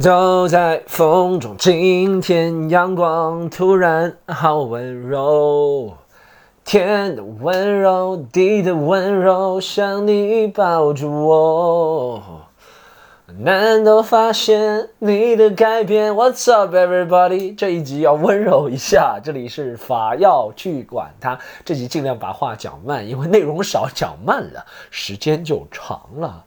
走在风中，今天阳光突然好温柔，天的温柔，地的温柔，像你抱住我。难道发现你的改变？What's up, everybody？这一集要温柔一下，这里是法要去管它。这集尽量把话讲慢，因为内容少，讲慢了时间就长了，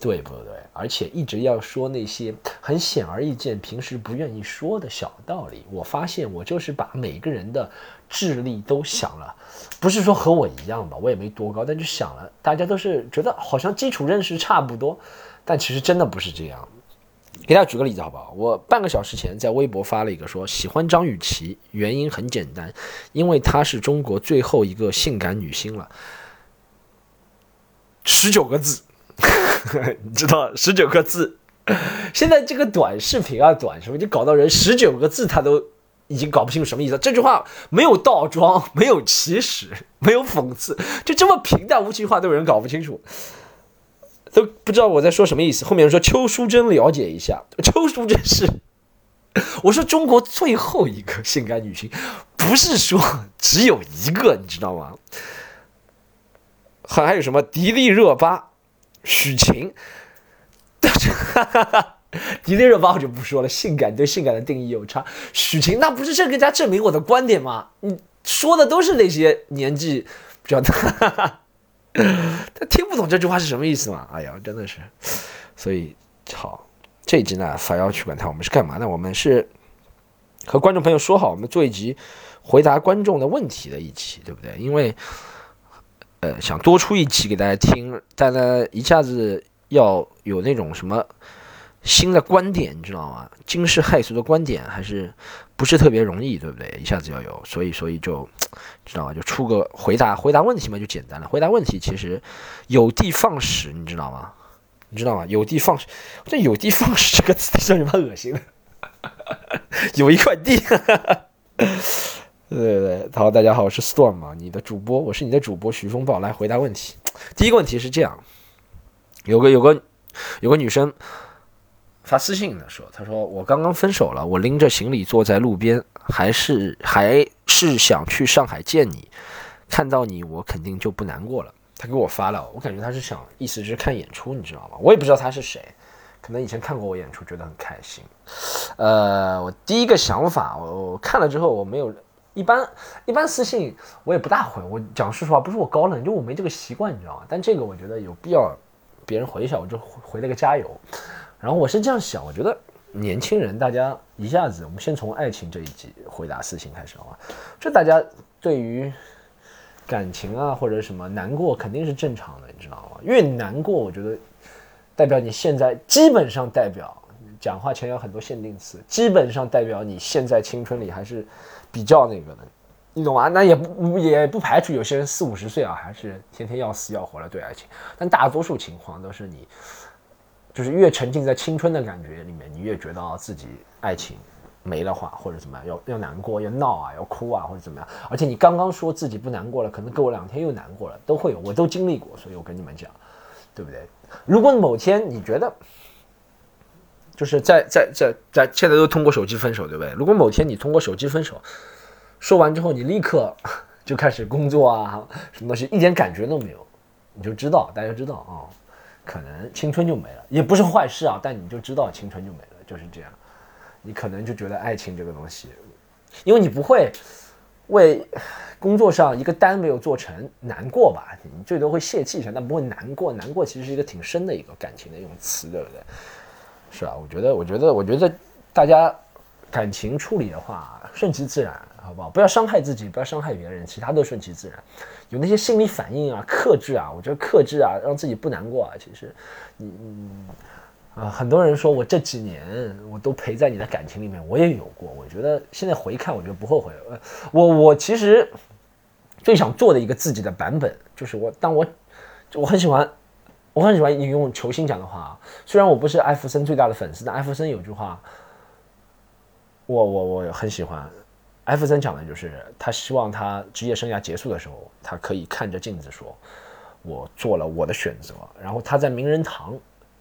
对不对？而且一直要说那些很显而易见、平时不愿意说的小道理。我发现我就是把每个人的智力都想了，不是说和我一样吧，我也没多高，但就想了，大家都是觉得好像基础认识差不多。但其实真的不是这样，给大家举个例子好不好？我半个小时前在微博发了一个说喜欢张雨绮，原因很简单，因为她是中国最后一个性感女星了。十九个字，你知道十九个字。现在这个短视频啊，短什么就搞到人十九个字，他都已经搞不清楚什么意思。这句话没有倒装，没有起始，没有讽刺，就这么平淡无奇话都有人搞不清楚。都不知道我在说什么意思。后面说邱淑贞了解一下，邱淑贞是 我说中国最后一个性感女星，不是说只有一个，你知道吗？还还有什么迪丽热巴、许晴，迪丽热巴我就不说了，性感对性感的定义有差。许晴那不是这更加证明我的观点吗？你说的都是那些年纪比较大。他听不懂这句话是什么意思吗？哎呀，真的是，所以好，这一集呢，反要去管他，我们是干嘛呢？我们是和观众朋友说好，我们做一集回答观众的问题的一期，对不对？因为呃，想多出一期给大家听，但呢，一下子要有那种什么。新的观点，你知道吗？惊世骇俗的观点还是不是特别容易，对不对？一下子要有，所以所以就知道吗？就出个回答回答问题嘛，就简单了。回答问题其实有的放矢，你知道吗？你知道吗？有的放矢，这有的放矢这个词听着蛮恶心的。有一块地，对对对。好，大家好，我是 Storm 嘛，你的主播，我是你的主播徐风暴，来回答问题。第一个问题是这样，有个有个有个女生。发私信的说：“她说我刚刚分手了，我拎着行李坐在路边，还是还是想去上海见你，看到你我肯定就不难过了。”他给我发了，我感觉他是想意思是看演出，你知道吗？我也不知道他是谁，可能以前看过我演出，觉得很开心。呃，我第一个想法，我我看了之后我没有一般一般私信我也不大回，我讲说实话，不是我高冷，就我没这个习惯，你知道吗？但这个我觉得有必要别人回一下，我就回了个加油。然后我是这样想，我觉得年轻人大家一下子，我们先从爱情这一集回答私信开始好吧？这大家对于感情啊或者什么难过肯定是正常的，你知道吗？越难过，我觉得代表你现在基本上代表讲话前有很多限定词，基本上代表你现在青春里还是比较那个的，你懂吗？那也不也不排除有些人四五十岁啊，还是天天要死要活的对爱情，但大多数情况都是你。就是越沉浸在青春的感觉里面，你越觉得自己爱情没了话，或者怎么样，要要难过，要闹啊，要哭啊，或者怎么样。而且你刚刚说自己不难过了，可能过两天又难过了，都会有，我都经历过，所以我跟你们讲，对不对？如果某天你觉得，就是在在在在现在都通过手机分手，对不对？如果某天你通过手机分手，说完之后你立刻 就开始工作啊，什么东西一点感觉都没有，你就知道，大家知道啊。可能青春就没了，也不是坏事啊，但你就知道青春就没了，就是这样。你可能就觉得爱情这个东西，因为你不会为工作上一个单没有做成难过吧？你最多会泄气一下，但不会难过。难过其实是一个挺深的一个感情的一种词，对不对？是吧？我觉得，我觉得，我觉得大家感情处理的话，顺其自然。好不好？不要伤害自己，不要伤害别人，其他都顺其自然。有那些心理反应啊，克制啊，我觉得克制啊，让自己不难过啊。其实，你啊，很多人说我这几年我都陪在你的感情里面，我也有过。我觉得现在回看，我觉得不后悔。呃，我我其实最想做的一个自己的版本，就是我当我我很喜欢，我很喜欢你用球星讲的话。虽然我不是艾弗森最大的粉丝，但艾弗森有句话，我我我很喜欢。艾弗森讲的就是，他希望他职业生涯结束的时候，他可以看着镜子说：“我做了我的选择。”然后他在名人堂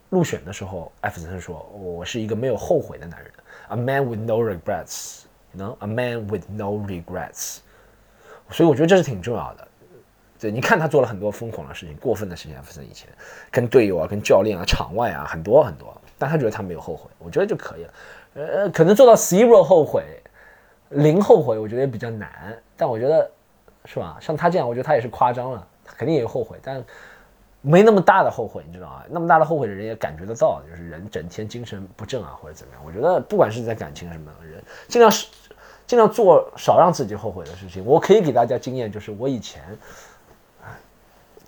入选的时候，艾弗森说：“我是一个没有后悔的男人，a man with no regrets，you know，a man with no regrets。”所以我觉得这是挺重要的。对，你看他做了很多疯狂的事情、过分的事情，艾弗森以前跟队友啊、跟教练啊、场外啊很多很多，但他觉得他没有后悔，我觉得就可以了。呃，可能做到 zero 后悔、零后悔，我觉得也比较难。但我觉得，是吧？像他这样，我觉得他也是夸张了，他肯定也有后悔，但。没那么大的后悔，你知道吗？那么大的后悔的人也感觉得到，就是人整天精神不振啊，或者怎么样。我觉得不管是在感情什么人，尽量是尽量做少让自己后悔的事情。我可以给大家经验，就是我以前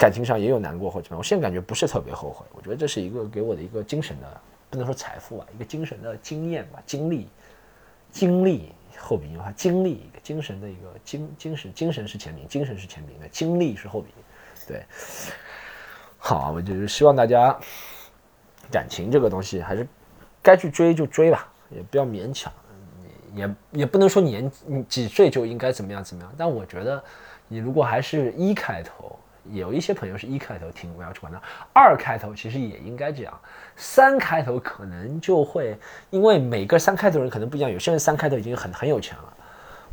感情上也有难过或者怎么，我现在感觉不是特别后悔。我觉得这是一个给我的一个精神的，不能说财富啊，一个精神的经验吧，经历，经历后鼻音的话，经历一个精神的一个精精神，精神是前名，精神是前名的，经历是后鼻音，对。好，我就是希望大家感情这个东西还是该去追就追吧，也不要勉强，也也不能说年几岁就应该怎么样怎么样。但我觉得你如果还是一开头，有一些朋友是一开头听我要去管他，二开头其实也应该这样，三开头可能就会因为每个三开头人可能不一样，有些人三开头已经很很有钱了，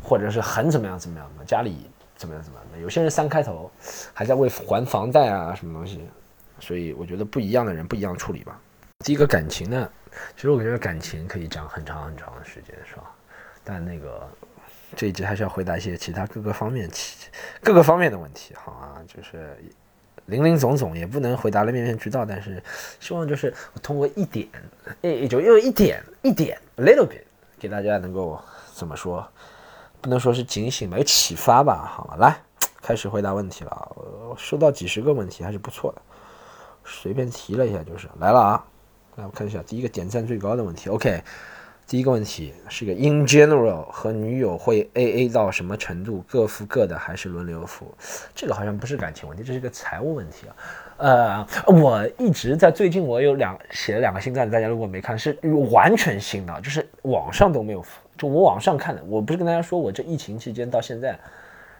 或者是很怎么样怎么样的，家里怎么样怎么样的，有些人三开头还在为还房贷啊什么东西。所以我觉得不一样的人不一样处理吧。第一个感情呢，其实我觉得感情可以讲很长很长的时间，是吧？但那个这一集还是要回答一些其他各个方面、其各个方面的问题，好啊，就是林林总总也不能回答的面面俱到，但是希望就是通过一点，诶，就用一点一点，little bit，给大家能够怎么说？不能说是警醒吧，有启发吧，好，来开始回答问题了。收到几十个问题还是不错的。随便提了一下就是来了啊，来我看一下第一个点赞最高的问题。OK，第一个问题是个 In general 和女友会 AA 到什么程度？各付各的还是轮流付？这个好像不是感情问题，这是个财务问题啊。呃，我一直在最近我有两写了两个新段子，大家如果没看是完全新的，就是网上都没有付，就我网上看的。我不是跟大家说我这疫情期间到现在。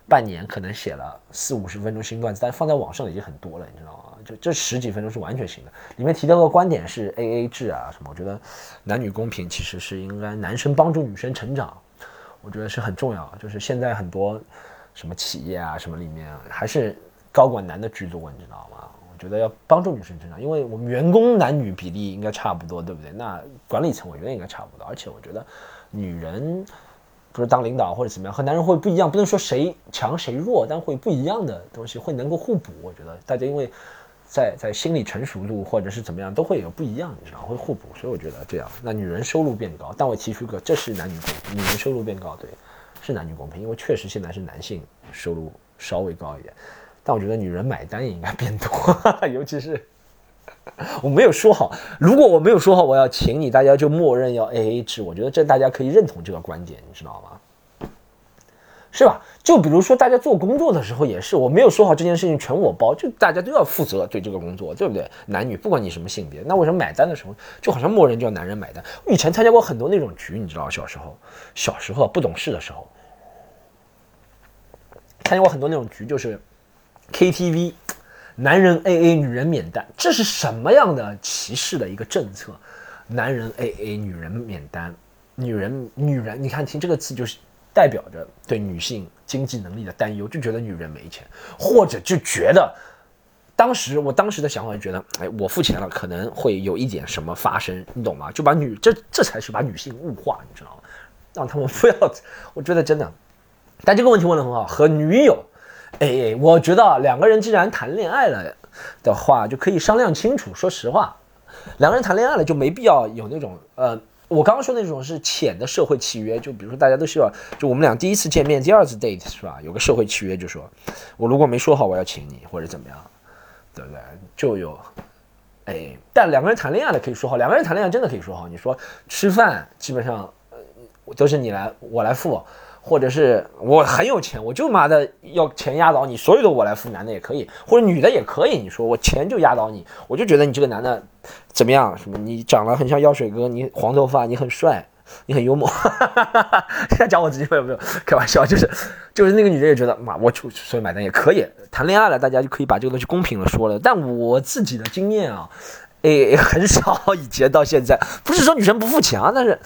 半年可能写了四五十分钟新段子，但放在网上已经很多了，你知道吗？这十几分钟是完全行的。里面提到个观点是 A A 制啊什么，我觉得男女公平其实是应该男生帮助女生成长，我觉得是很重要。就是现在很多什么企业啊什么里面还是高管男的居多，你知道吗？我觉得要帮助女生成长，因为我们员工男女比例应该差不多，对不对？那管理层我觉得应该差不多，而且我觉得女人。不是当领导或者怎么样，和男人会不一样，不能说谁强谁弱，但会不一样的东西会能够互补。我觉得大家因为在在心理成熟度或者是怎么样都会有不一样，你知道会互补。所以我觉得这样，那女人收入变高，但我提出一个，这是男女公平，女人收入变高，对，是男女公平，因为确实现在是男性收入稍微高一点，但我觉得女人买单也应该变多，尤其是。我没有说好，如果我没有说好我要请你，大家就默认要 A A 制。我觉得这大家可以认同这个观点，你知道吗？是吧？就比如说大家做工作的时候也是，我没有说好这件事情全我包，就大家都要负责对这个工作，对不对？男女不管你什么性别，那为什么买单的时候就好像默认就要男人买单？我以前参加过很多那种局，你知道，小时候小时候不懂事的时候，参加过很多那种局，就是 K T V。男人 A A，女人免单，这是什么样的歧视的一个政策？男人 A A，女人免单，女人女人，你看听这个词就是代表着对女性经济能力的担忧，就觉得女人没钱，或者就觉得当时我当时的想法就觉得，哎，我付钱了可能会有一点什么发生，你懂吗？就把女这这才是把女性物化，你知道吗？让他们不要，我觉得真的，但这个问题问的很好，和女友。哎，我觉得两个人既然谈恋爱了的话，就可以商量清楚。说实话，两个人谈恋爱了就没必要有那种呃，我刚刚说那种是浅的社会契约。就比如说大家都希望，就我们俩第一次见面、第二次 date 是吧？有个社会契约，就说我如果没说好我要请你或者怎么样，对不对？就有哎，但两个人谈恋爱的可以说好，两个人谈恋爱真的可以说好。你说吃饭基本上呃都是你来我来付。或者是我很有钱，我就妈的要钱压倒你，所有的我来付，男的也可以，或者女的也可以。你说我钱就压倒你，我就觉得你这个男的怎么样？什么？你长得很像药水哥，你黄头发，你很帅，你很幽默。现在讲我自己没有没有开玩笑，就是就是那个女的也觉得妈，我就所以买单也可以。谈恋爱了，大家就可以把这个东西公平的说了。但我自己的经验啊诶很少，以前到现在，不是说女生不付钱啊，但是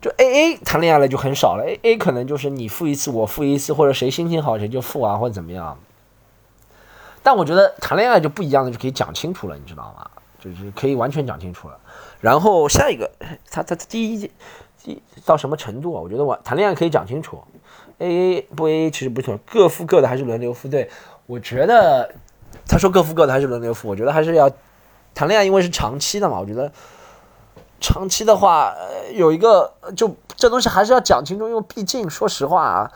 就 A A 谈恋爱了就很少了，A A 可能就是你付一次，我付一次，或者谁心情好谁就付啊，或者怎么样。但我觉得谈恋爱就不一样的，就可以讲清楚了，你知道吗？就是可以完全讲清楚了。然后下一个，他他第一第到什么程度啊？我觉得我谈恋爱可以讲清楚，A A 不 A A 其实不错，各付各的还是轮流付？对，我觉得他说各付各的还是轮流付，我觉得还是要。谈恋爱因为是长期的嘛，我觉得长期的话，有一个就这东西还是要讲清楚，因为毕竟说实话啊，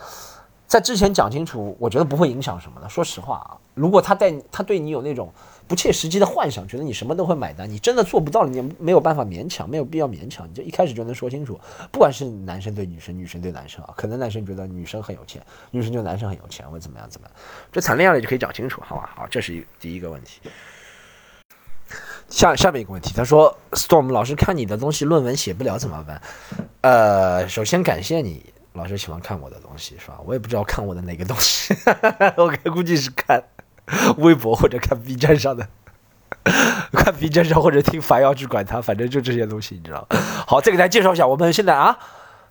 在之前讲清楚，我觉得不会影响什么的。说实话啊，如果他带他对你有那种不切实际的幻想，觉得你什么都会买单，你真的做不到，你没有办法勉强，没有必要勉强，你就一开始就能说清楚。不管是男生对女生，女生对男生啊，可能男生觉得女生很有钱，女生觉得男生很有钱，或者怎么样怎么样，这谈恋爱了就可以讲清楚，好吧？好，这是第一个问题。下下面一个问题，他说：“Storm 老师看你的东西，论文写不了怎么办？”呃，首先感谢你，老师喜欢看我的东西，是吧？我也不知道看我的哪个东西，我估计是看微博或者看 B 站上的，看 B 站上或者听凡要去管他，反正就这些东西，你知道。好，再给大家介绍一下，我们现在啊，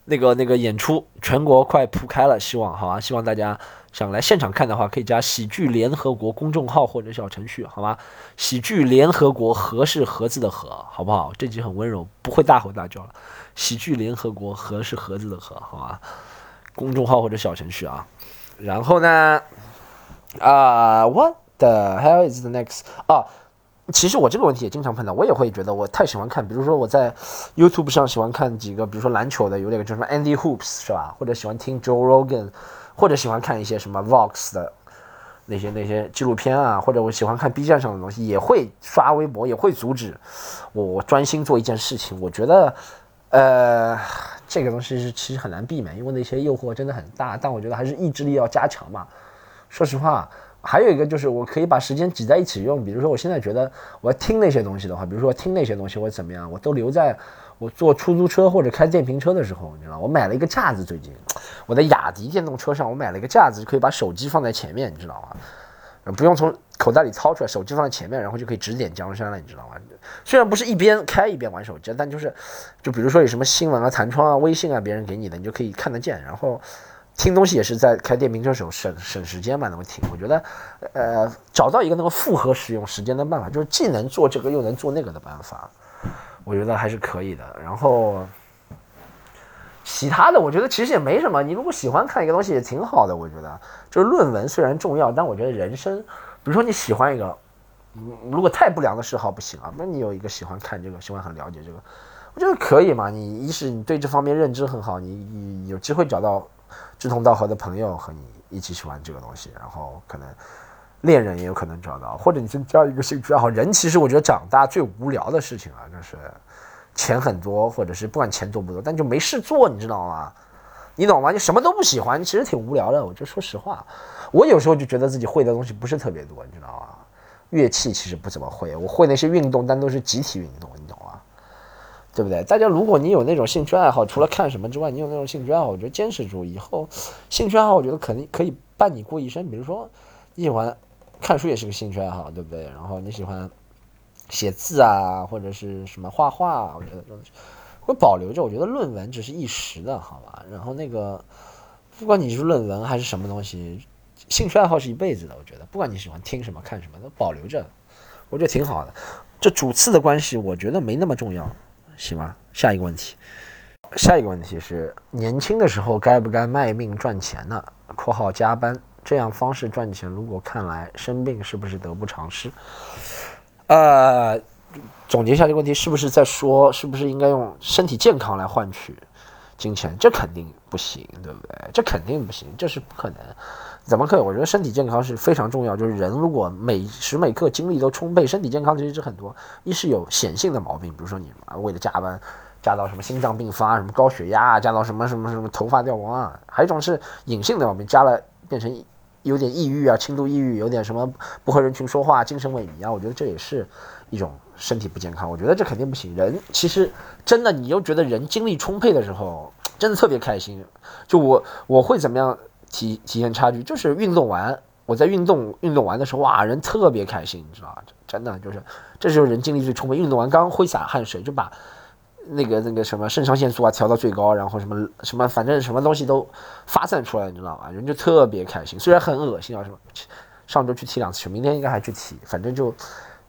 那个那个演出全国快铺开了，希望好啊，希望大家。想来现场看的话，可以加喜剧联合国公众号或者小程序，好吗？喜剧联合国，和是盒子的和，好不好？这集很温柔，不会大吼大叫了。喜剧联合国，和是盒子的和，好吗？公众号或者小程序啊。然后呢？啊，What the hell is the next？啊，其实我这个问题也经常碰到，我也会觉得我太喜欢看，比如说我在 YouTube 上喜欢看几个，比如说篮球的，有那个叫什么 Andy Hoops 是吧？或者喜欢听 Joe Rogan。或者喜欢看一些什么 Vox 的那些那些纪录片啊，或者我喜欢看 B 站上的东西，也会刷微博，也会阻止我专心做一件事情。我觉得，呃，这个东西是其实很难避免，因为那些诱惑真的很大。但我觉得还是意志力要加强嘛。说实话，还有一个就是我可以把时间挤在一起用。比如说我现在觉得我要听那些东西的话，比如说听那些东西或者怎么样，我都留在。我坐出租车或者开电瓶车的时候，你知道，我买了一个架子。最近，我的雅迪电动车上，我买了一个架子，就可以把手机放在前面，你知道吗？不用从口袋里掏出来，手机放在前面，然后就可以指点江山了，你知道吗？虽然不是一边开一边玩手机，但就是，就比如说有什么新闻啊、弹窗啊、微信啊，别人给你的，你就可以看得见。然后听东西也是在开电瓶车时候省省时间嘛，那么听。我觉得，呃，找到一个能够复合使用时间的办法，就是既能做这个又能做那个的办法。我觉得还是可以的，然后其他的我觉得其实也没什么。你如果喜欢看一个东西也挺好的，我觉得就是论文虽然重要，但我觉得人生，比如说你喜欢一个，如果太不良的嗜好不行啊，那你有一个喜欢看这个，喜欢很了解这个，我觉得可以嘛。你一是你对这方面认知很好，你你有机会找到志同道合的朋友和你一起喜欢这个东西，然后可能。恋人也有可能找到，或者你增加一个兴趣爱好。人其实我觉得长大最无聊的事情啊，就是钱很多，或者是不管钱多不多，但就没事做，你知道吗？你懂吗？你什么都不喜欢，其实挺无聊的。我就说实话，我有时候就觉得自己会的东西不是特别多，你知道吗？乐器其实不怎么会，我会那些运动，但都是集体运动，你懂吗？对不对？大家如果你有那种兴趣爱好，除了看什么之外，你有那种兴趣爱好，我觉得坚持住，以后兴趣爱好我觉得肯定可以伴你过一生。比如说你喜欢。看书也是个兴趣爱好，对不对？然后你喜欢写字啊，或者是什么画画，我觉得东西会保留着。我觉得论文只是一时的，好吧？然后那个，不管你是论文还是什么东西，兴趣爱好是一辈子的。我觉得，不管你喜欢听什么、看什么，都保留着，我觉得挺好的。这主次的关系，我觉得没那么重要，行吗？下一个问题，下一个问题是：年轻的时候该不该卖命赚钱呢？（括号加班）这样方式赚钱，如果看来生病是不是得不偿失？呃，总结一下这个问题，是不是在说，是不是应该用身体健康来换取金钱？这肯定不行，对不对？这肯定不行，这是不可能。怎么可以？我觉得身体健康是非常重要。就是人如果每时每刻精力都充沛，身体健康其实是很多。一是有显性的毛病，比如说你为了加班，加到什么心脏病发、什么高血压，加到什么什么什么头发掉光啊；还有一种是隐性的毛病，加了变成。有点抑郁啊，轻度抑郁，有点什么不和人群说话，精神萎靡啊，我觉得这也是一种身体不健康。我觉得这肯定不行。人其实真的，你又觉得人精力充沛的时候，真的特别开心。就我我会怎么样体体现差距？就是运动完我在运动运动完的时候，哇，人特别开心，你知道吧？真的就是，这时候人精力最充沛，运动完刚挥洒汗水，就把那个那个什么肾上腺素啊调到最高，然后什么什么，反正什么东西都发散出来，你知道吧？人就特别开心，虽然很恶心啊，什么上周去踢两次球，明天应该还去踢，反正就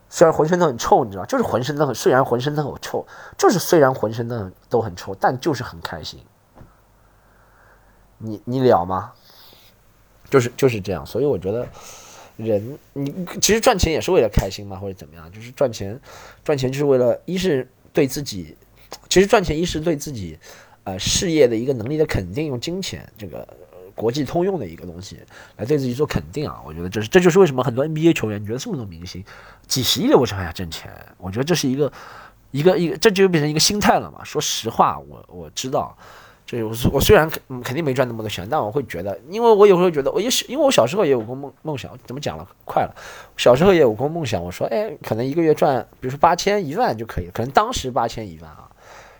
虽然浑身都很臭，你知道，就是浑身都很，虽然浑身都很臭，就是虽然浑身都很都很臭，但就是很开心。你你了吗？就是就是这样，所以我觉得人你其实赚钱也是为了开心嘛，或者怎么样？就是赚钱赚钱就是为了一是对自己，其实赚钱一是对自己呃事业的一个能力的肯定，用金钱这个国际通用的一个东西来对自己做肯定啊。我觉得这是这就是为什么很多 NBA 球员，你觉得这么多明星几十亿的为什么还要挣钱？我觉得这是一个一个一个这就变成一个心态了嘛。说实话，我我知道。就是我我虽然肯肯定没赚那么多钱，但我会觉得，因为我有时候觉得，我也是因为我小时候也有过梦梦想，怎么讲了？快了，小时候也有过梦想。我说，哎，可能一个月赚，比如说八千一万就可以。可能当时八千一万啊，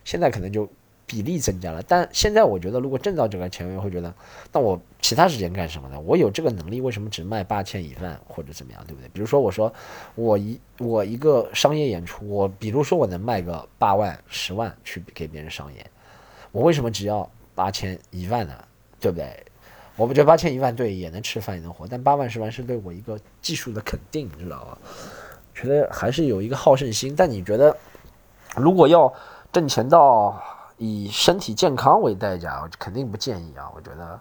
现在可能就比例增加了。但现在我觉得，如果挣到这个钱，我会觉得，那我其他时间干什么呢？我有这个能力，为什么只卖八千一万或者怎么样，对不对？比如说，我说我一我一个商业演出，我比如说我能卖个八万十万去给别人上演。我为什么只要八千一万呢？对不对？我不觉得八千一万对也能吃饭也能活，但八万十万是对我一个技术的肯定，你知道吗？觉得还是有一个好胜心。但你觉得，如果要挣钱到以身体健康为代价，我肯定不建议啊。我觉得，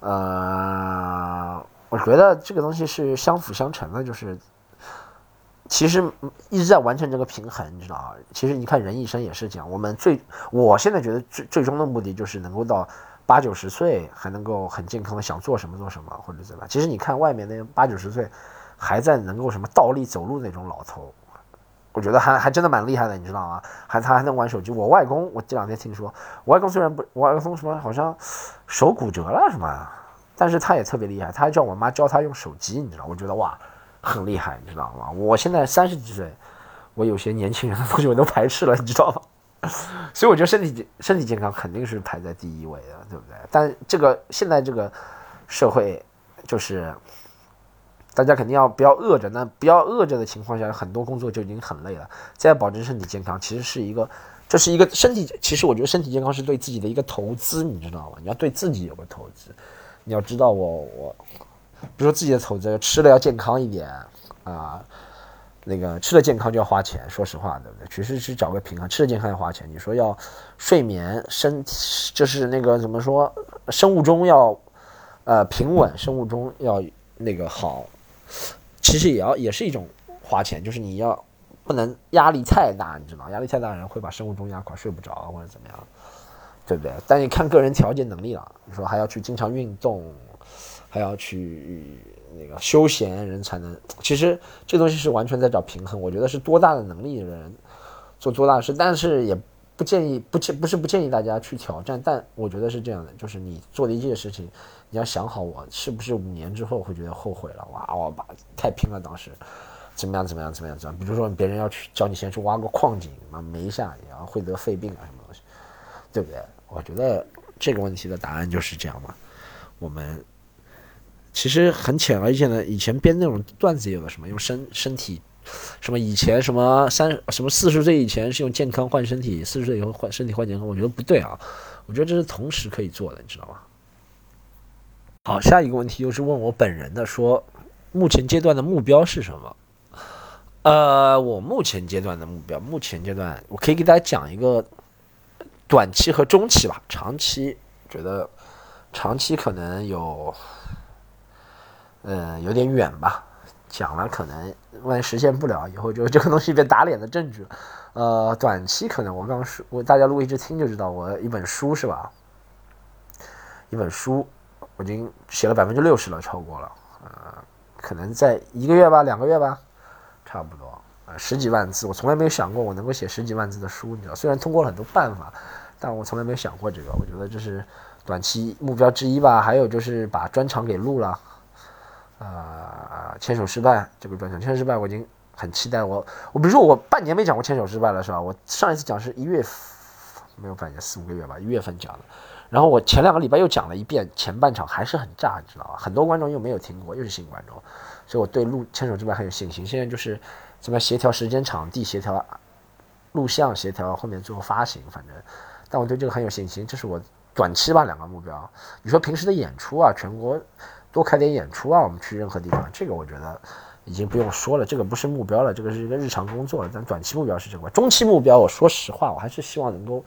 呃，我觉得这个东西是相辅相成的，就是。其实一直在完成这个平衡，你知道啊？其实你看人一生也是这样。我们最，我现在觉得最最终的目的就是能够到八九十岁还能够很健康的想做什么做什么或者怎么。其实你看外面那八九十岁还在能够什么倒立走路那种老头，我觉得还还真的蛮厉害的，你知道吗？还他还能玩手机。我外公，我这两天听说，我外公虽然不，我外公什么好像手骨折了什么，但是他也特别厉害，他还叫我妈教他用手机，你知道？我觉得哇。很厉害，你知道吗？我现在三十几岁，我有些年轻人的东西我都排斥了，你知道吗？所以我觉得身体身体健康肯定是排在第一位的，对不对？但这个现在这个社会，就是大家肯定要不要饿着，那不要饿着的情况下，很多工作就已经很累了。再保证身体健康，其实是一个，这是一个身体。其实我觉得身体健康是对自己的一个投资，你知道吗？你要对自己有个投资，你要知道我我。比如说自己的投资，吃的要健康一点啊，那个吃的健康就要花钱，说实话，对不对？其实是找个平衡，吃的健康要花钱。你说要睡眠，身就是那个怎么说，生物钟要呃平稳，生物钟要那个好，其实也要也是一种花钱，就是你要不能压力太大，你知道压力太大人会把生物钟压垮，睡不着或者怎么样，对不对？但你看个人调节能力了，你说还要去经常运动。还要去那个休闲人才能，其实这东西是完全在找平衡。我觉得是多大的能力的人做多大事，但是也不建议不建不是不建议大家去挑战。但我觉得是这样的，就是你做的一件事情，你要想好我是不是五年之后会觉得后悔了。哇，我把太拼了，当时怎么样怎么样怎么样怎么样？比如说别人要去叫你先去挖个矿井，嘛，没下也要会得肺病啊什么东西，对不对？我觉得这个问题的答案就是这样嘛，我们。其实很浅而易见的，以前编那种段子有的什么用身身体，什么以前什么三什么四十岁以前是用健康换身体，四十岁以后换身体换健康，我觉得不对啊，我觉得这是同时可以做的，你知道吗？好，下一个问题又是问我本人的，说目前阶段的目标是什么？呃，我目前阶段的目标，目前阶段我可以给大家讲一个短期和中期吧，长期觉得长期可能有。呃，有点远吧，讲了可能万一实现不了，以后就这个东西被打脸的证据。呃，短期可能我刚说，我大家如果一直听就知道，我一本书是吧？一本书我已经写了百分之六十了，超过了。呃，可能在一个月吧，两个月吧，差不多。呃，十几万字，我从来没有想过我能够写十几万字的书，你知道？虽然通过了很多办法，但我从来没有想过这个。我觉得这是短期目标之一吧。还有就是把专场给录了。呃，牵手失败这个专场，牵手失败我已经很期待。我我比如说我半年没讲过牵手失败了，是吧？我上一次讲是一月没有半年，四五个月吧，一月份讲的。然后我前两个礼拜又讲了一遍，前半场还是很炸，你知道吧？很多观众又没有听过，又是新观众，所以我对录牵手之外很有信心。现在就是怎么协调时间、场地，协调录像，协调后面最后发行，反正，但我对这个很有信心。这是我短期吧两个目标。你说平时的演出啊，全国多开点演出啊，我们去任何地方，这个我觉得已经不用说了，这个不是目标了，这个是一个日常工作了。但短期目标是这个，中期目标，我说实话，我还是希望能够。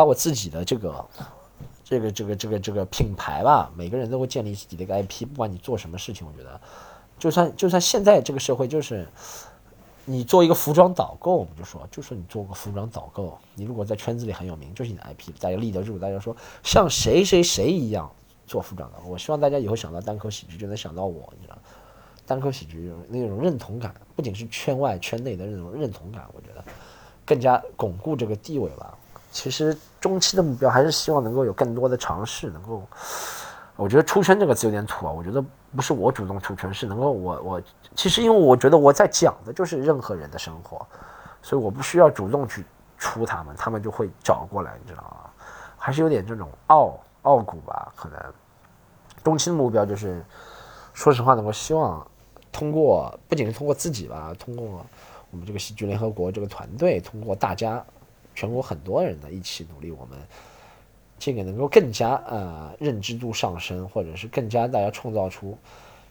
把我自己的这个、这个、这个、这个、这个品牌吧，每个人都会建立自己的一个 IP。不管你做什么事情，我觉得，就算就算现在这个社会，就是你做一个服装导购，我们就说，就说你做个服装导购，你如果在圈子里很有名，就是你的 IP，大家立得住。大家说像谁谁谁一样做服装的，我希望大家以后想到单口喜剧就能想到我，你知道，单口喜剧那种认同感，不仅是圈外圈内的那种认同感，我觉得更加巩固这个地位吧。其实中期的目标还是希望能够有更多的尝试，能够，我觉得出圈这个词有点土啊。我觉得不是我主动出圈，是能够我我其实因为我觉得我在讲的就是任何人的生活，所以我不需要主动去出他们，他们就会找过来，你知道吗？还是有点这种傲傲骨吧。可能中期的目标就是，说实话呢，我希望通过不仅是通过自己吧，通过我们这个喜剧联合国这个团队，通过大家。全国很多人呢一起努力，我们这个能够更加呃认知度上升，或者是更加大家创造出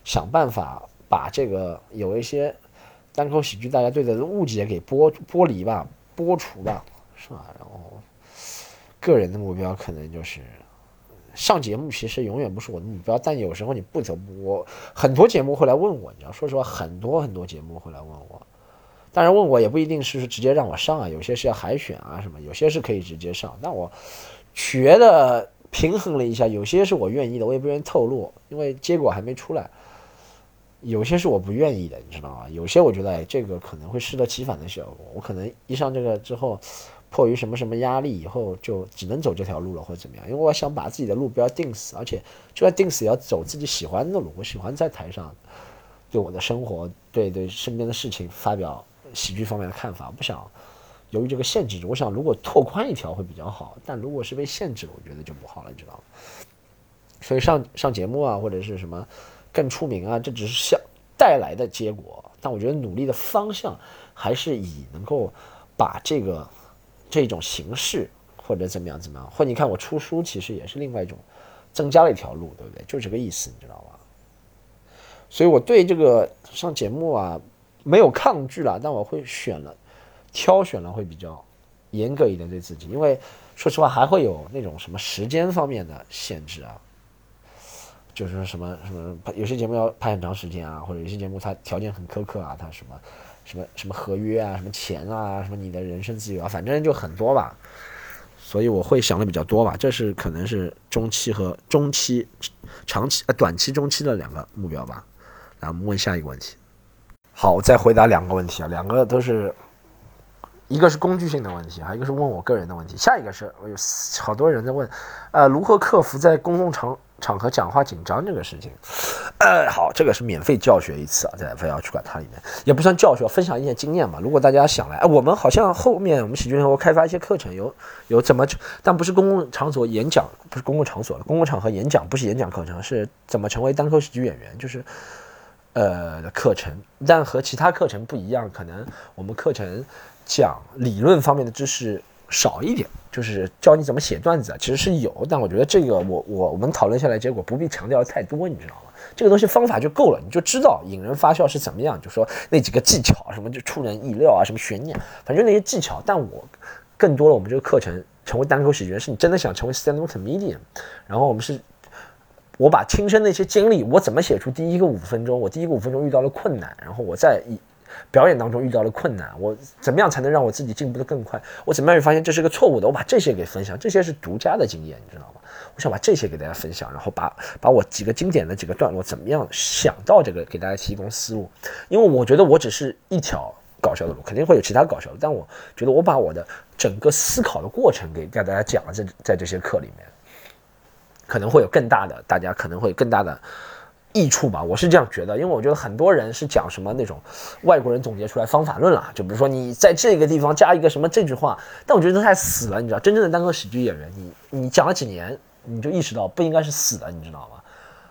想办法把这个有一些单口喜剧大家对的误解给剥剥离吧，剥除吧，是吧？然后个人的目标可能就是上节目，其实永远不是我的目标，但有时候你不得不，我很多节目会来问我，你知道，说实话，很多很多节目会来问我。当然问我也不一定是直接让我上啊，有些是要海选啊什么，有些是可以直接上。但我觉得平衡了一下，有些是我愿意的，我也不愿意透露，因为结果还没出来。有些是我不愿意的，你知道吗？有些我觉得哎，这个可能会适得其反的效果。我可能一上这个之后，迫于什么什么压力，以后就只能走这条路了，或者怎么样？因为我想把自己的路不要定死，而且就算定死，也要走自己喜欢的路。我喜欢在台上对我的生活、对对身边的事情发表。喜剧方面的看法，不想由于这个限制，我想如果拓宽一条会比较好，但如果是被限制了，我觉得就不好了，你知道吗？所以上上节目啊，或者是什么更出名啊，这只是想带来的结果，但我觉得努力的方向还是以能够把这个这种形式或者怎么样怎么样，或你看我出书，其实也是另外一种增加了一条路，对不对？就这个意思，你知道吗？所以我对这个上节目啊。没有抗拒了，但我会选了，挑选了会比较严格一点对自己，因为说实话还会有那种什么时间方面的限制啊，就是什么什么有些节目要拍很长时间啊，或者有些节目它条件很苛刻啊，它什么什么什么合约啊，什么钱啊，什么你的人身自由啊，反正就很多吧，所以我会想的比较多吧，这是可能是中期和中期、长期呃短期、中期的两个目标吧。来，我们问下一个问题。好，我再回答两个问题啊，两个都是，一个是工具性的问题，还有一个是问我个人的问题。下一个是我有好多人在问，呃，如何克服在公共场场合讲话紧张这个事情？呃，好，这个是免费教学一次啊，在非要去管它里面也不算教学，分享一些经验吧。如果大家想来，哎，我们好像后面我们喜剧联合开发一些课程，有有怎么，但不是公共场所演讲，不是公共场所的公共场合演讲不是演讲课程，是怎么成为单口喜剧演员，就是。呃，的课程，但和其他课程不一样，可能我们课程讲理论方面的知识少一点，就是教你怎么写段子，其实是有，但我觉得这个我我我们讨论下来，结果不必强调太多，你知道吗？这个东西方法就够了，你就知道引人发笑是怎么样，就说那几个技巧，什么就出人意料啊，什么悬念，反正那些技巧。但我更多了，我们这个课程成为单口喜剧人，是你真的想成为 stand up comedian，然后我们是。我把亲身那些经历，我怎么写出第一个五分钟？我第一个五分钟遇到了困难，然后我在表演当中遇到了困难，我怎么样才能让我自己进步的更快？我怎么样会发现这是个错误的？我把这些给分享，这些是独家的经验，你知道吗？我想把这些给大家分享，然后把把我几个经典的几个段落怎么样想到这个，给大家提供思路。因为我觉得我只是一条搞笑的路，肯定会有其他搞笑的，但我觉得我把我的整个思考的过程给给大家讲了，在在这些课里面。可能会有更大的，大家可能会更大的益处吧，我是这样觉得，因为我觉得很多人是讲什么那种外国人总结出来方法论了，就比如说你在这个地方加一个什么这句话，但我觉得都太死了，你知道，真正的单口喜剧演员，你你讲了几年，你就意识到不应该是死的，你知道吗？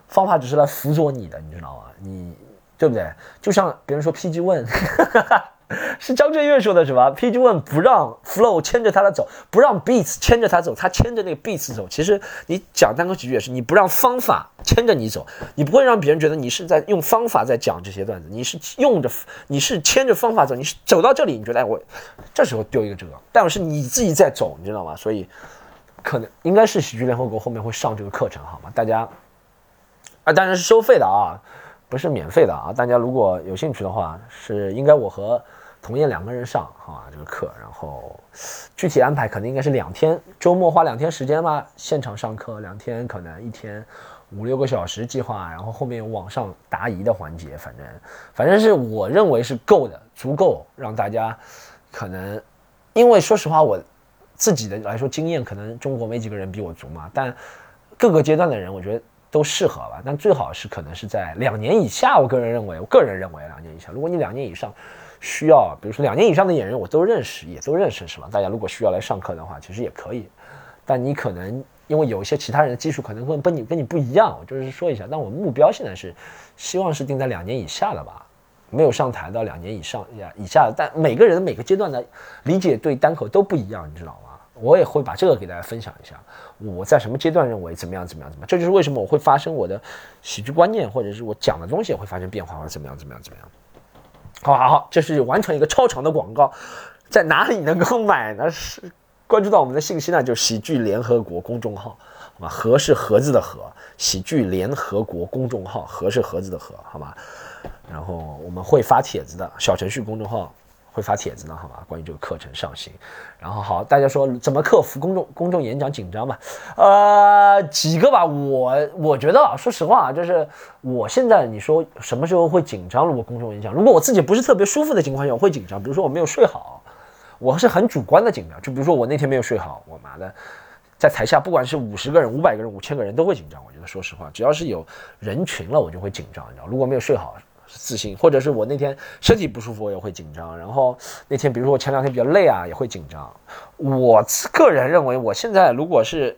方法只是来辅佐你的，你知道吗？你对不对？就像别人说 PG One。是张震岳说的，是吧？PG One 不让 Flow 牵着他的走，不让 Beats 牵着他走，他牵着那个 Beats 走。其实你讲单口喜剧也是，你不让方法牵着你走，你不会让别人觉得你是在用方法在讲这些段子，你是用着，你是牵着方法走，你是走到这里，你觉得哎我这时候丢一个这个，但是你自己在走，你知道吗？所以可能应该是喜剧联合国后面会上这个课程，好吗？大家啊，当然是收费的啊，不是免费的啊。大家如果有兴趣的话，是应该我和。同样两个人上啊这个课，然后具体安排可能应该是两天，周末花两天时间吧，现场上课两天，可能一天五六个小时计划，然后后面有网上答疑的环节，反正反正是我认为是够的，足够让大家可能，因为说实话我自己的来说经验可能中国没几个人比我足嘛，但各个阶段的人我觉得都适合吧，但最好是可能是在两年以下，我个人认为，我个人认为两年以下，如果你两年以上。需要，比如说两年以上的演员，我都认识，也都认识，是吧？大家如果需要来上课的话，其实也可以。但你可能因为有一些其他人的技术可能会跟你跟你不一样，我就是说一下。但我目标现在是希望是定在两年以下的吧，没有上台到两年以上呀以下。但每个人每个阶段的理解对单口都不一样，你知道吗？我也会把这个给大家分享一下，我在什么阶段认为怎么样怎么样怎么样，这就是为什么我会发生我的喜剧观念，或者是我讲的东西也会发生变化，或者怎么样怎么样怎么样。好好好，这是完成一个超长的广告，在哪里能够买呢？是关注到我们的信息呢，就喜剧联合国公众号，好吧？盒是盒子的盒，喜剧联合国公众号，盒是盒子的盒，好吗？然后我们会发帖子的，小程序公众号。会发帖子呢，好吧？关于这个课程上新，然后好，大家说怎么克服公众公众演讲紧张吧？呃，几个吧，我我觉得啊，说实话啊，就是我现在你说什么时候会紧张？如果公众演讲，如果我自己不是特别舒服的情况下，我会紧张。比如说我没有睡好，我是很主观的紧张。就比如说我那天没有睡好，我妈的，在台下不管是五十个人、五百个人、五千个人都会紧张。我觉得说实话，只要是有人群了，我就会紧张。你知道，如果没有睡好。自信，或者是我那天身体不舒服，我也会紧张。然后那天，比如说我前两天比较累啊，也会紧张。我个人认为，我现在如果是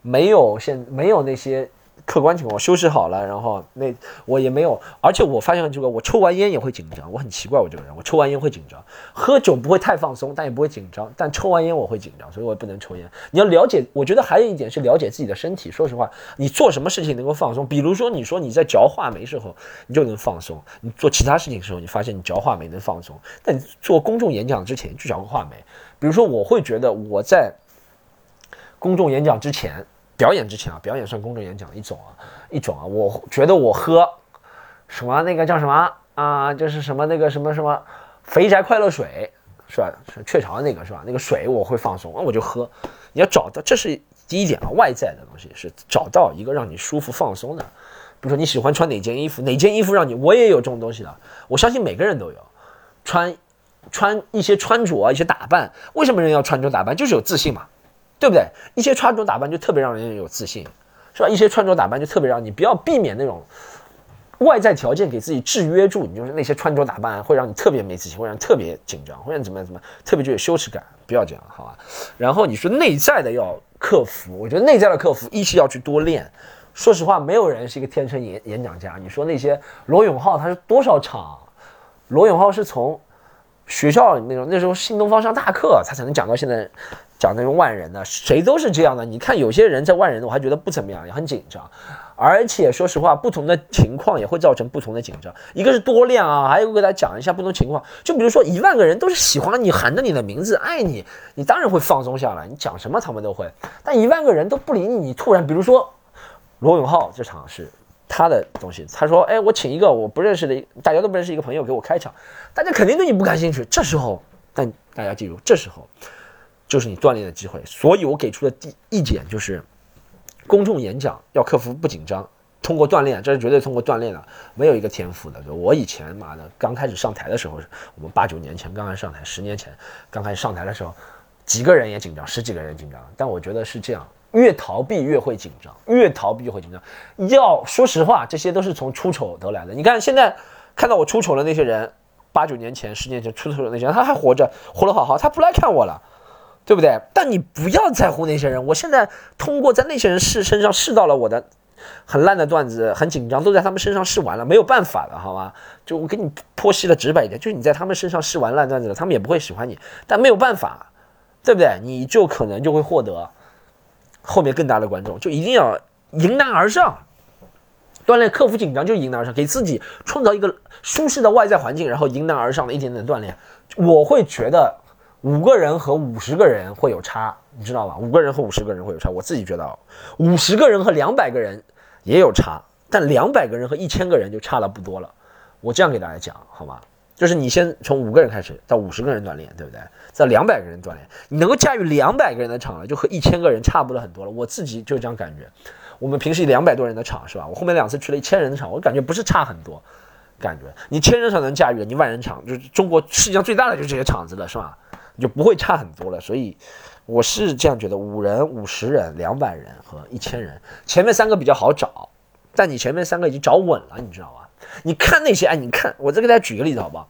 没有现没有那些。客观情况，我休息好了，然后那我也没有，而且我发现这个，我抽完烟也会紧张，我很奇怪，我这个人，我抽完烟会紧张，喝酒不会太放松，但也不会紧张，但抽完烟我会紧张，所以我也不能抽烟。你要了解，我觉得还有一点是了解自己的身体。说实话，你做什么事情能够放松？比如说，你说你在嚼话梅时候，你就能放松；你做其他事情的时候，你发现你嚼话梅能放松。但你做公众演讲之前去嚼个话梅，比如说，我会觉得我在公众演讲之前。表演之前啊，表演算公众演讲一种啊，一种啊，我觉得我喝什么那个叫什么啊，就是什么那个什么什么肥宅快乐水是吧？是雀巢的那个是吧？那个水我会放松，那我就喝。你要找到，这是第一点啊，外在的东西是找到一个让你舒服放松的。比如说你喜欢穿哪件衣服，哪件衣服让你，我也有这种东西的。我相信每个人都有，穿穿一些穿着，一些打扮，为什么人要穿着打扮？就是有自信嘛。对不对？一些穿着打扮就特别让人有自信，是吧？一些穿着打扮就特别让你不要避免那种外在条件给自己制约住，你就是那些穿着打扮会让你特别没自信，会让你特别紧张，会让你怎么样怎么样特别具有羞耻感，不要这样，好吧？然后你说内在的要克服，我觉得内在的克服一是要去多练。说实话，没有人是一个天生演演讲家。你说那些罗永浩他是多少场？罗永浩是从学校那种那时候新东方上大课，他才能讲到现在。讲那种万人的，谁都是这样的。你看有些人在万人的，我还觉得不怎么样，也很紧张。而且说实话，不同的情况也会造成不同的紧张。一个是多练啊，还有给大家讲一下不同情况。就比如说一万个人都是喜欢你，喊着你的名字，爱你，你当然会放松下来，你讲什么他们都会。但一万个人都不理你，你突然，比如说罗永浩这场是他的东西，他说：“哎，我请一个我不认识的，大家都不认识一个朋友给我开场，大家肯定对你不感兴趣。”这时候，但大家记住，这时候。就是你锻炼的机会，所以我给出的第意见就是，公众演讲要克服不紧张，通过锻炼，这是绝对通过锻炼的，没有一个天赋的。我以前妈的刚开始上台的时候，我们八九年前刚刚上台，十年前刚开始上台的时候，几个人也紧张，十几个人紧张。但我觉得是这样，越逃避越会紧张，越逃避越会紧张。要说实话，这些都是从出丑得来的。你看现在看到我出丑的那些人，八九年前、十年前出丑的那些人，他还活着，活得好好，他不来看我了，对不对？但你不要在乎那些人。我现在通过在那些人试身上试到了我的。很烂的段子，很紧张，都在他们身上试完了，没有办法的，好吗？就我给你剖析的直白一点，就是你在他们身上试完烂段子了，他们也不会喜欢你，但没有办法，对不对？你就可能就会获得后面更大的观众，就一定要迎难而上，锻炼克服紧张，就迎难而上，给自己创造一个舒适的外在环境，然后迎难而上的一点点锻炼。我会觉得五个人和五十个人会有差，你知道吧？五个人和五十个人会有差，我自己觉得五十个人和两百个人。也有差，但两百个人和一千个人就差了不多了。我这样给大家讲好吗？就是你先从五个人开始到五十个人锻炼，对不对？在两百个人锻炼，你能够驾驭两百个人的场了，就和一千个人差不了很多了。我自己就这样感觉。我们平时两百多人的场是吧？我后面两次去了一千人的场，我感觉不是差很多，感觉你千人场能驾驭，你万人场就是中国世界上最大的就是这些场子了，是吧？就不会差很多了。所以。我是这样觉得，五人、五十人、两百人和一千人，前面三个比较好找，但你前面三个已经找稳了，你知道吧？你看那些，哎，你看，我再给大家举个例子好不好？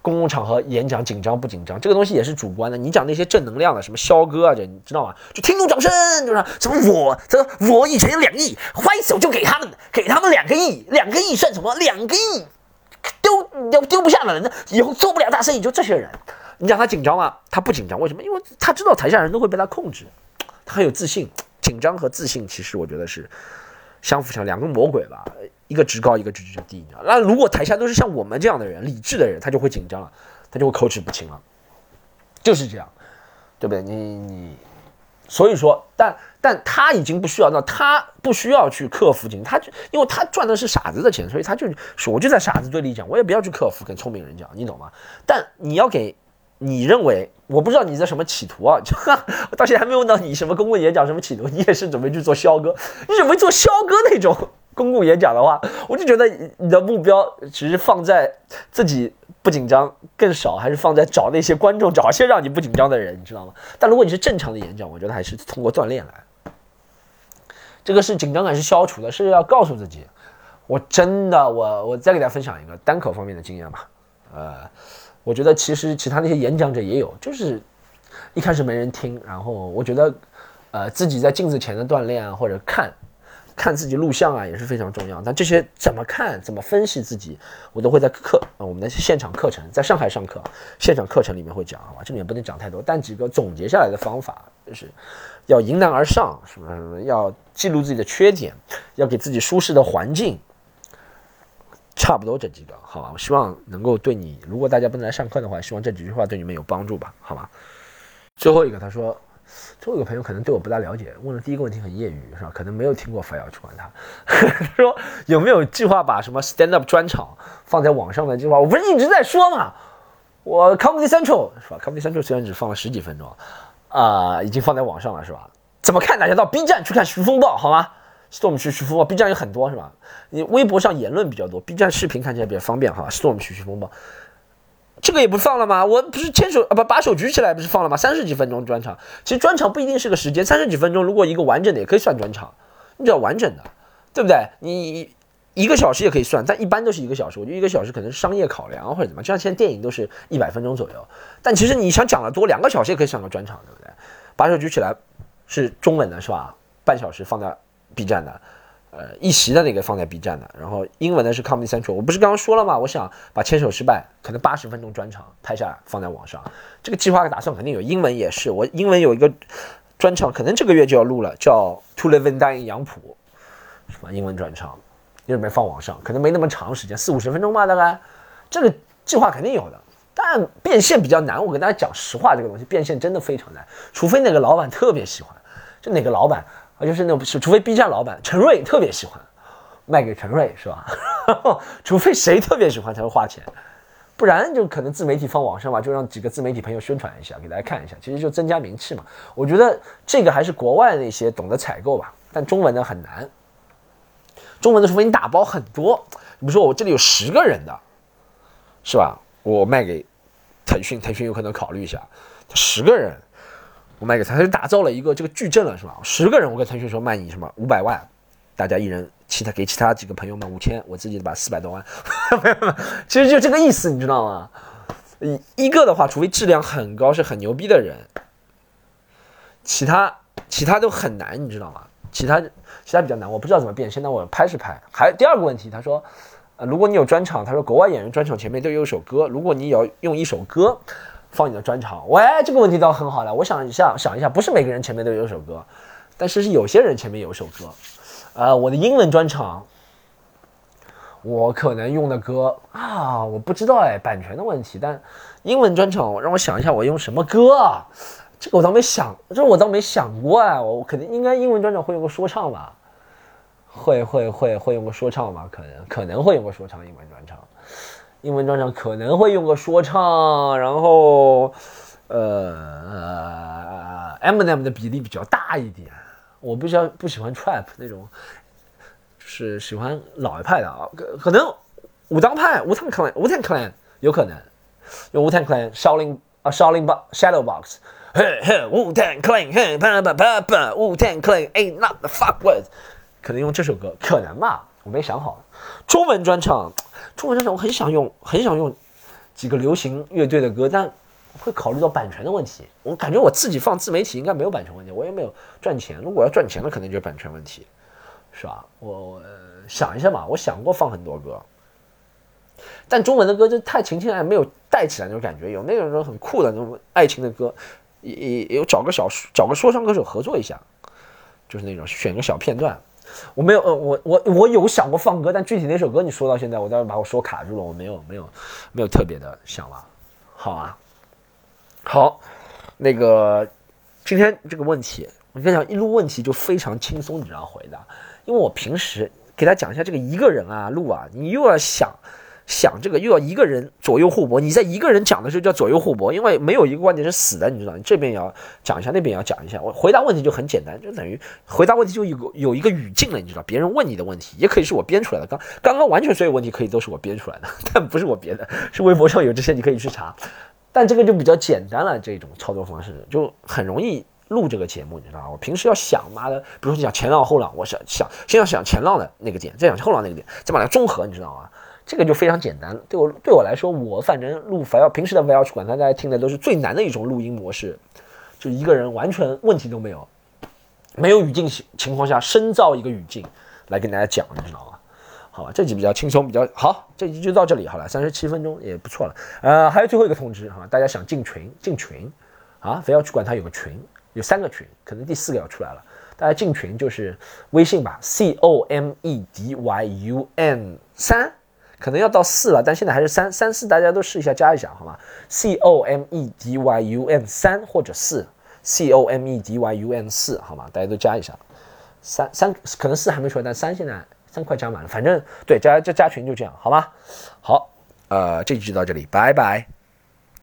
公共场合演讲紧张不紧张？这个东西也是主观的。你讲那些正能量的，什么肖哥啊，这你知道吗？就听众掌声，就是什么我，这我以前有两亿，挥手就给他们，给他们两个亿，两个亿算什么？两个亿丢丢丢不下的人，以后做不了大生意，就这些人。你讲他紧张吗？他不紧张，为什么？因为他知道台下人都会被他控制，他很有自信。紧张和自信其实我觉得是相辅相两个魔鬼吧，一个职高，一个职职低。那如果台下都是像我们这样的人，理智的人，他就会紧张了，他就会口齿不清了，就是这样，对不对？你你，所以说，但但他已经不需要，那他不需要去克服紧张，他就因为他赚的是傻子的钱，所以他就说，我就在傻子堆里讲，我也不要去克服，跟聪明人讲，你懂吗？但你要给。你认为我不知道你在什么企图啊？我到现在还没有问到你什么公共演讲什么企图。你也是准备去做肖哥？你准备做肖哥那种公共演讲的话，我就觉得你的目标只是放在自己不紧张更少，还是放在找那些观众，找一些让你不紧张的人，你知道吗？但如果你是正常的演讲，我觉得还是通过锻炼来。这个是紧张感是消除的，是要告诉自己，我真的我我再给大家分享一个单口方面的经验吧，呃。我觉得其实其他那些演讲者也有，就是一开始没人听，然后我觉得，呃，自己在镜子前的锻炼啊，或者看，看自己录像啊，也是非常重要。但这些怎么看，怎么分析自己，我都会在课啊，我们的现场课程，在上海上课，现场课程里面会讲，好吧？这里面不能讲太多，但几个总结下来的方法，就是要迎难而上，什么什么，要记录自己的缺点，要给自己舒适的环境。差不多这几个，好吧，我希望能够对你，如果大家不能来上课的话，希望这几句话对你们有帮助吧，好吧。最后一个，他说，最后一个朋友可能对我不大了解，问的第一个问题很业余，是吧？可能没有听过发要去管他。他 说有没有计划把什么 stand up 专场放在网上的计划？我不是一直在说嘛，我 comedy central 是吧？comedy central 虽然只放了十几分钟，啊，已经放在网上了，是吧？怎么看？大家到 B 站去看徐风暴，好吗？Storm 徐徐风暴，B 站有很多是吧？你微博上言论比较多，B 站视频看起来比较方便哈。Storm 徐徐风暴，这个也不放了吗？我不是牵手啊，不把手举起来不是放了吗？三十几分钟专场，其实专场不一定是个时间，三十几分钟如果一个完整的也可以算专场，你只要完整的，对不对？你一个小时也可以算，但一般都是一个小时。我觉得一个小时可能是商业考量或者怎么，就像现在电影都是一百分钟左右，但其实你想讲的多，两个小时也可以算个专场，对不对？把手举起来是中文的是吧？半小时放在。B 站的，呃，一席的那个放在 B 站的，然后英文的是 Comedy Central。我不是刚刚说了吗？我想把牵手失败可能八十分钟专场拍下来放在网上，这个计划打算肯定有。英文也是，我英文有一个专场，可能这个月就要录了，叫 To Live and Die in 杨浦，什么英文专场，准备放网上，可能没那么长时间，四五十分钟吧，大概。这个计划肯定有的，但变现比较难。我跟大家讲实话，这个东西变现真的非常难，除非哪个老板特别喜欢，就哪个老板。啊，就是那种，除非 B 站老板陈瑞特别喜欢卖给陈瑞，是吧？除非谁特别喜欢才会花钱，不然就可能自媒体放网上吧，就让几个自媒体朋友宣传一下，给大家看一下，其实就增加名气嘛。我觉得这个还是国外那些懂得采购吧，但中文的很难。中文的除非你打包很多，比如说我这里有十个人的，是吧？我卖给腾讯，腾讯有可能考虑一下，十个人。我卖给他，他就打造了一个这个矩阵了，是吧？十个人，我跟腾讯说卖你什么五百万，大家一人其他给其他几个朋友们五千，我自己把四百多万，其实就这个意思，你知道吗？一一个的话，除非质量很高，是很牛逼的人，其他其他都很难，你知道吗？其他其他比较难，我不知道怎么变现，那我拍是拍。还第二个问题，他说，呃，如果你有专场，他说国外演员专场前面都有一首歌，如果你要用一首歌放你的专场，喂，这个问题倒很好了。我想一下，想一下，不是每个人前面都有首歌，但是是有些人前面有首歌。呃，我的英文专场。我可能用的歌啊，我不知道哎，版权的问题。但英文专场让我想一下，我用什么歌啊？这个我倒没想，这我倒没想过哎。我我肯定应该英文专场会用个说唱吧？会会会会用个说唱吧？可能可能会用个说唱。英文专场，英文专场可能会用个说唱，然后呃，Eminem 的比例比较大一点。我不喜欢不喜欢 trap 那种。就是喜欢老一派的啊，可可能武当派、武当 clan、武当 clan 有可能用武当 clan、Shaolin 啊 Shaolin box、Shadow box，嘿嘿武当 clan，嘿啪啪啪啪，武当 clan ain't not the fuck word，可能用这首歌，可能吧，我没想好。中文专场，中文专场我很想用，很想用几个流行乐队的歌，但会考虑到版权的问题。我感觉我自己放自媒体应该没有版权问题，我也没有赚钱。如果要赚钱了，可能就是版权问题。是吧？我想一下嘛，我想过放很多歌，但中文的歌就太情情爱，没有带起来那种感觉。有那种很酷的那种爱情的歌，也也有找个小找个说唱歌手合作一下，就是那种选个小片段。我没有，呃，我我我有想过放歌，但具体哪首歌你说到现在，我待会把我说卡住了，我没有没有没有特别的想了。好啊，好，那个今天这个问题，我跟你讲，一路问题就非常轻松，你知道回答。因为我平时给他讲一下这个一个人啊录啊，你又要想想这个，又要一个人左右互搏。你在一个人讲的时候叫左右互搏，因为没有一个观点是死的，你知道？你这边也要讲一下，那边也要讲一下。我回答问题就很简单，就等于回答问题就有有一个语境了，你知道？别人问你的问题也可以是我编出来的。刚刚刚完全所有问题可以都是我编出来的，但不是我编的，是微博上有这些，你可以去查。但这个就比较简单了，这种操作方式就很容易。录这个节目，你知道吗？我平时要想妈的，比如说你讲前浪后浪，我想想先要想前浪的那个点，再想后浪那个点，再把它综合，你知道吗？这个就非常简单了。对我对我来说，我反正录 file 平时的 file 管它大家听的都是最难的一种录音模式，就一个人完全问题都没有，没有语境情况下深造一个语境来跟大家讲，你知道吗？好吧，这集比较轻松，比较好，这集就到这里好了，三十七分钟也不错了。呃，还有最后一个通知哈，大家想进群进群啊，非要去管它有个群。有三个群，可能第四个要出来了。大家进群就是微信吧，C O M E D Y U N 三，可能要到四了，但现在还是三三四，大家都试一下加一下好吗？C O M E D Y U N 三或者四，C O M E D Y U N 四好吗？大家都加一下。三三可能四还没出来，但三现在三快加满了。反正对加加加群就这样好吗？好，呃，这期就到这里，拜拜。